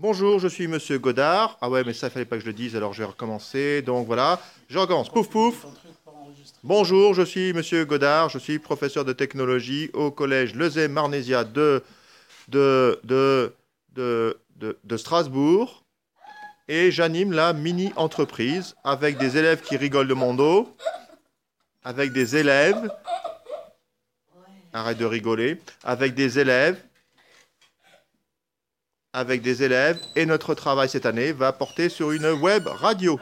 Bonjour, je suis Monsieur Godard. Ah ouais, mais ça, fallait pas que je le dise, alors je vais recommencer. Donc voilà, je recommence. Pouf, pouf. Bonjour, je suis Monsieur Godard, je suis professeur de technologie au collège Lezay Marnésia de, de, de, de, de, de Strasbourg. Et j'anime la mini-entreprise avec des élèves qui rigolent de mon dos, avec des élèves, arrête de rigoler, avec des élèves, avec des élèves. Et notre travail cette année va porter sur une web radio.